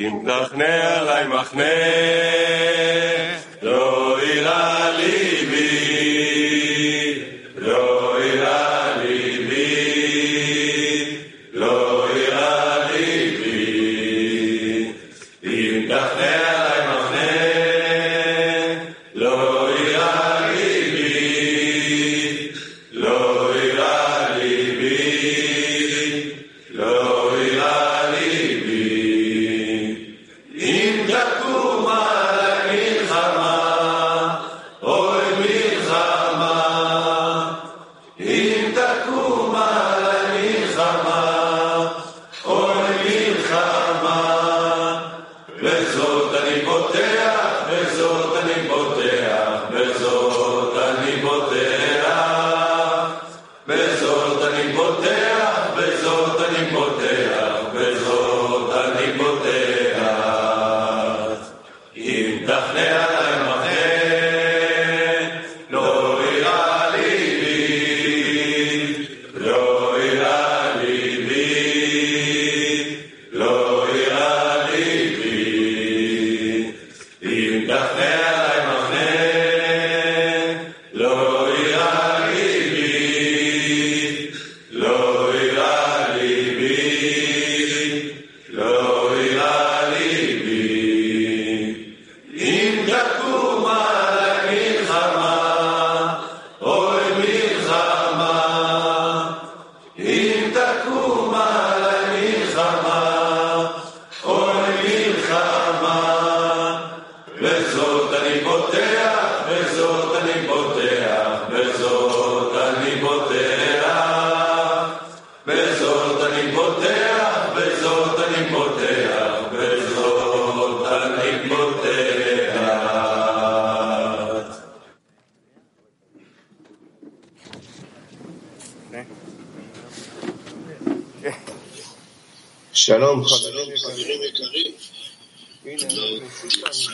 אם תכנה עלי מחנה,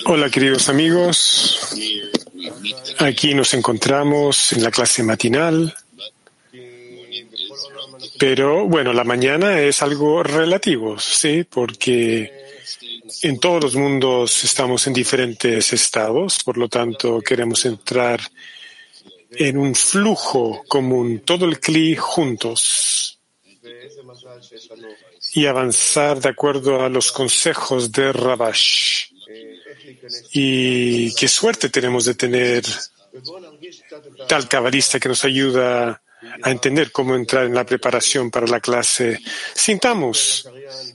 Hola queridos amigos, aquí nos encontramos en la clase matinal, pero bueno, la mañana es algo relativo, ¿sí? Porque en todos los mundos estamos en diferentes estados, por lo tanto queremos entrar en un flujo común, todo el CLI juntos y avanzar de acuerdo a los consejos de Rabash. Y qué suerte tenemos de tener tal cabalista que nos ayuda a entender cómo entrar en la preparación para la clase. Sintamos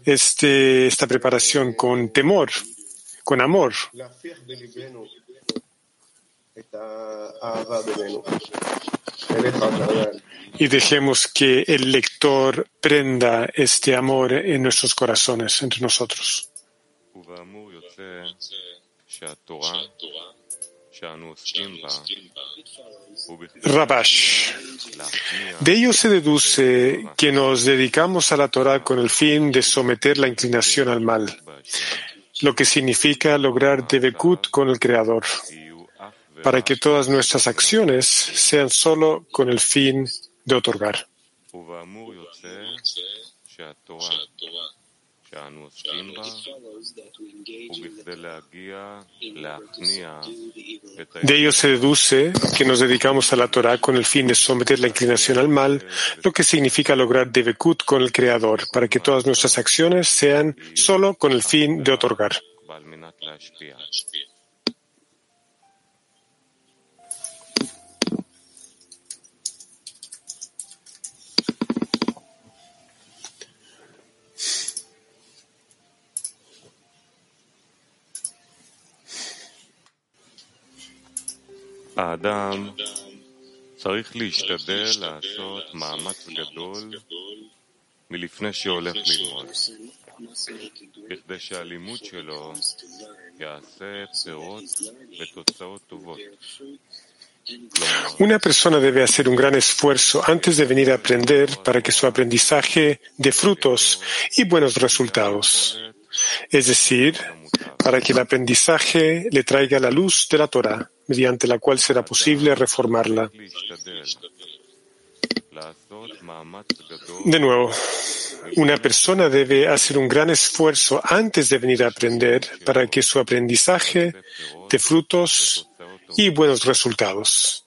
este, esta preparación con temor, con amor y dejemos que el lector prenda este amor en nuestros corazones, entre nosotros. Rabash. De ello se deduce que nos dedicamos a la Torah con el fin de someter la inclinación al mal, lo que significa lograr Debekut con el Creador para que todas nuestras acciones sean solo con el fin de otorgar. De ello se deduce que nos dedicamos a la Torah con el fin de someter la inclinación al mal, lo que significa lograr Debekut con el Creador, para que todas nuestras acciones sean solo con el fin de otorgar. האדם צריך להשתדל לעשות מאמץ גדול מלפני שהולך ללמוד, בכדי שהלימוד שלו יעשה פירות ותוצאות טובות. Una persona debe hacer un gran esfuerzo antes de venir a aprender para que su aprendizaje dé frutos y buenos resultados. Es decir, para que el aprendizaje le traiga la luz de la Torah, mediante la cual será posible reformarla. De nuevo, una persona debe hacer un gran esfuerzo antes de venir a aprender para que su aprendizaje dé frutos y buenos resultados.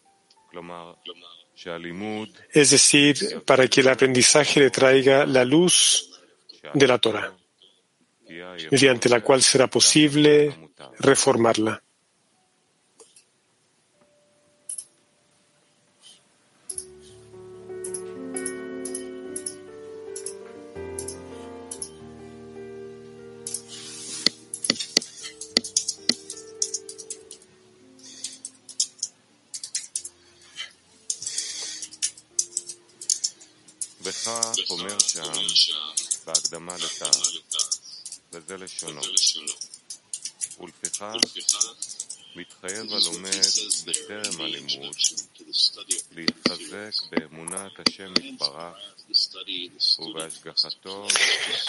Es decir, para que el aprendizaje le traiga la luz de la Torah mediante la cual será posible reformarla.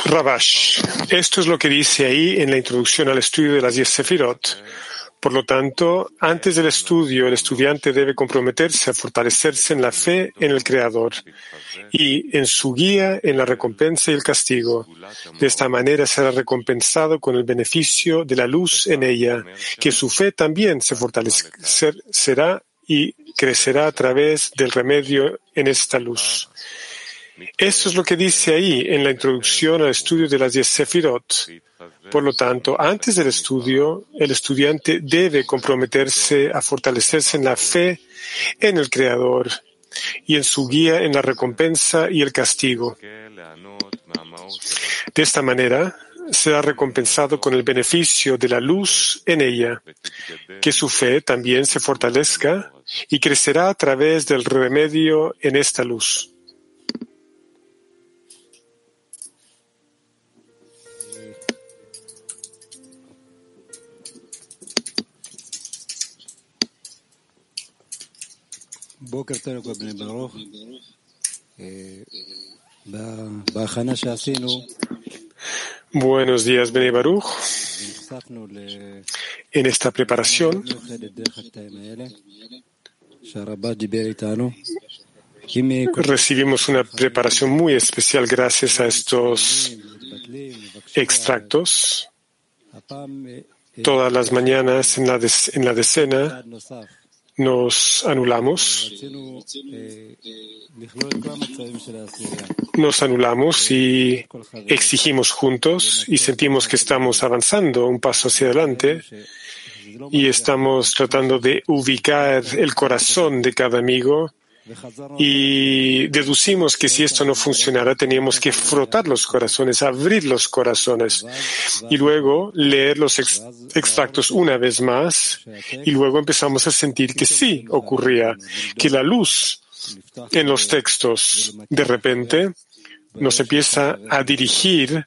Rabash, esto es lo que dice ahí en la introducción al estudio de las diez Sefirot. Por lo tanto, antes del estudio, el estudiante debe comprometerse a fortalecerse en la fe en el Creador y en su guía en la recompensa y el castigo. De esta manera será recompensado con el beneficio de la luz en ella, que su fe también se fortalecerá y crecerá a través del remedio en esta luz. Esto es lo que dice ahí en la introducción al estudio de las diez Sefirot. Por lo tanto, antes del estudio, el estudiante debe comprometerse a fortalecerse en la fe en el Creador y en su guía en la recompensa y el castigo. De esta manera, será recompensado con el beneficio de la luz en ella, que su fe también se fortalezca y crecerá a través del remedio en esta luz. Buenos días, Bene Baruch. En esta preparación recibimos una preparación muy especial gracias a estos extractos. Todas las mañanas en la, en la decena nos anulamos, nos anulamos y exigimos juntos y sentimos que estamos avanzando un paso hacia adelante y estamos tratando de ubicar el corazón de cada amigo y deducimos que si esto no funcionara, teníamos que frotar los corazones, abrir los corazones y luego leer los extractos una vez más. Y luego empezamos a sentir que sí ocurría, que la luz en los textos de repente nos empieza a dirigir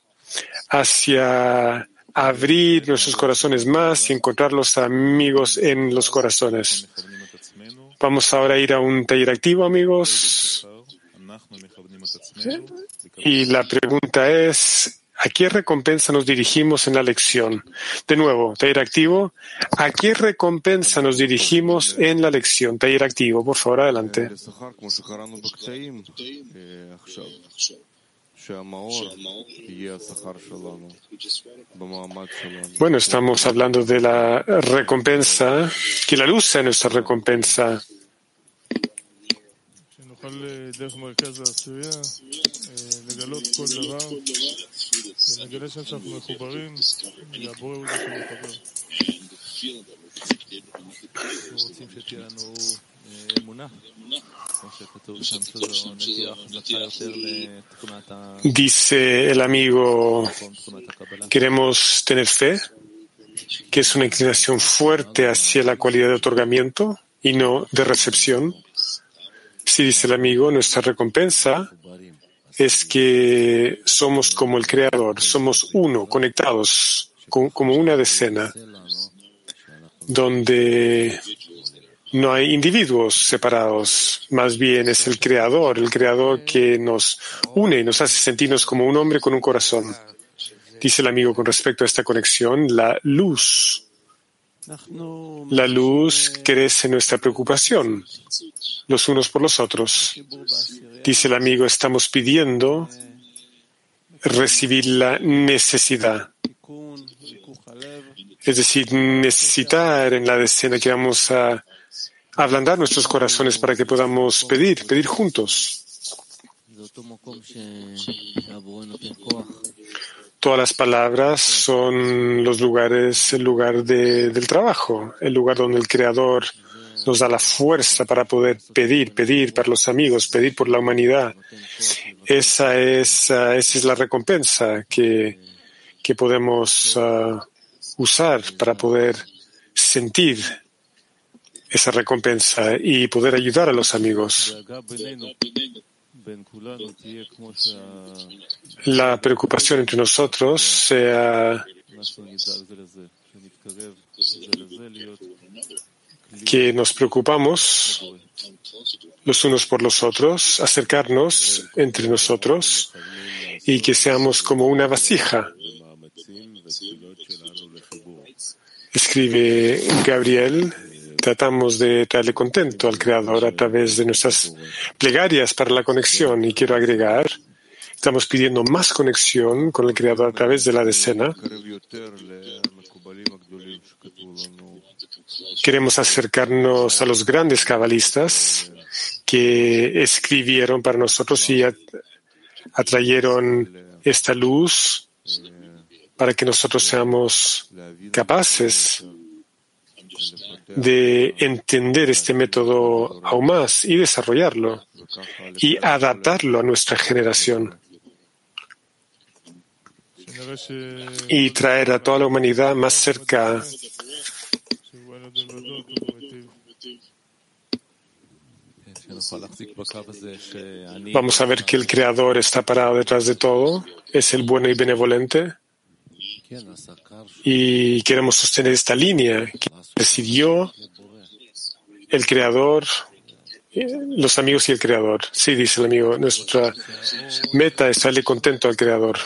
hacia abrir nuestros corazones más y encontrar los amigos en los corazones. Vamos ahora a ir a un taller activo, amigos. Y la pregunta es, ¿a qué recompensa nos dirigimos en la lección? De nuevo, taller activo. ¿A qué recompensa nos dirigimos en la lección? Taller activo, por favor, adelante. Bueno, estamos hablando de la recompensa, que la luz sea nuestra recompensa. Dice el amigo, queremos tener fe, que es una inclinación fuerte hacia la cualidad de otorgamiento y no de recepción. Si dice el amigo, nuestra recompensa es que somos como el Creador, somos uno, conectados, como una decena, donde no hay individuos separados, más bien es el Creador, el Creador que nos une y nos hace sentirnos como un hombre con un corazón. Dice el amigo con respecto a esta conexión, la luz. La luz crece nuestra preocupación, los unos por los otros. Dice el amigo, estamos pidiendo recibir la necesidad. Es decir, necesitar en la decena que vamos a ablandar nuestros corazones para que podamos pedir, pedir juntos. Todas las palabras son los lugares, el lugar de, del trabajo, el lugar donde el Creador nos da la fuerza para poder pedir, pedir para los amigos, pedir por la humanidad. Esa es, uh, esa es la recompensa que, que podemos uh, usar para poder sentir esa recompensa y poder ayudar a los amigos. La preocupación entre nosotros sea que nos preocupamos los unos por los otros, acercarnos entre nosotros y que seamos como una vasija. Escribe Gabriel, tratamos de traerle contento al Creador a través de nuestras plegarias para la conexión. Y quiero agregar, estamos pidiendo más conexión con el Creador a través de la decena. Queremos acercarnos a los grandes cabalistas que escribieron para nosotros y atrayeron esta luz para que nosotros seamos capaces de entender este método aún más y desarrollarlo y adaptarlo a nuestra generación y traer a toda la humanidad más cerca Vamos a ver que el Creador está parado detrás de todo, es el bueno y benevolente. Y queremos sostener esta línea decidió el Creador, los amigos y el Creador. Sí, dice el amigo, nuestra meta es darle contento al Creador.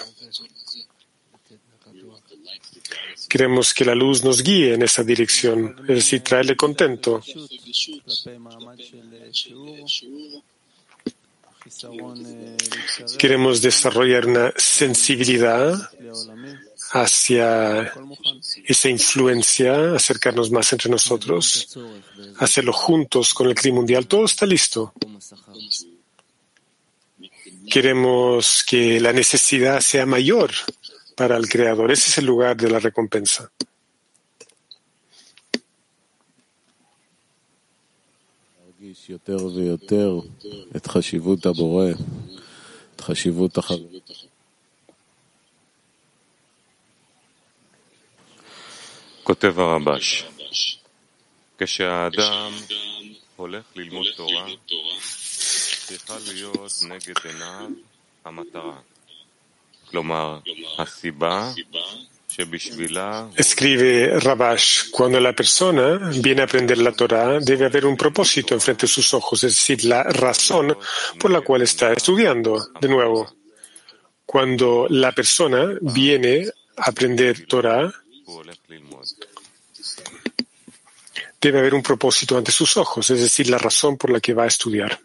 Queremos que la luz nos guíe en esa dirección, es decir, traerle contento. Queremos desarrollar una sensibilidad hacia esa influencia, acercarnos más entre nosotros, hacerlo juntos con el crimen mundial. Todo está listo. Queremos que la necesidad sea mayor para el Creador. Ese es el lugar de la recompensa. יותר ויותר את חשיבות הבורא, את חשיבות החברות. כותב הרבש, כשהאדם הולך ללמוד תורה, צריכה להיות נגד עיניו המטרה, כלומר הסיבה Escribe Rabash, cuando la persona viene a aprender la Torah, debe haber un propósito enfrente de sus ojos, es decir, la razón por la cual está estudiando. De nuevo, cuando la persona viene a aprender Torah, debe haber un propósito ante sus ojos, es decir, la razón por la que va a estudiar.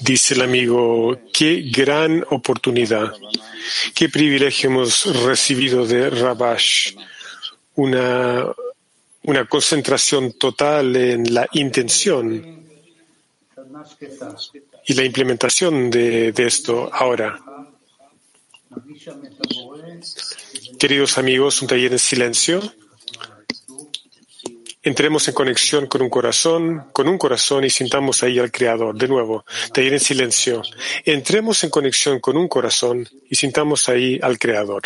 Dice el amigo, qué gran oportunidad, qué privilegio hemos recibido de Rabash, una, una concentración total en la intención y la implementación de, de esto ahora. Queridos amigos, un taller en silencio. Entremos en conexión con un corazón, con un corazón y sintamos ahí al Creador. De nuevo, taller en silencio. Entremos en conexión con un corazón y sintamos ahí al Creador.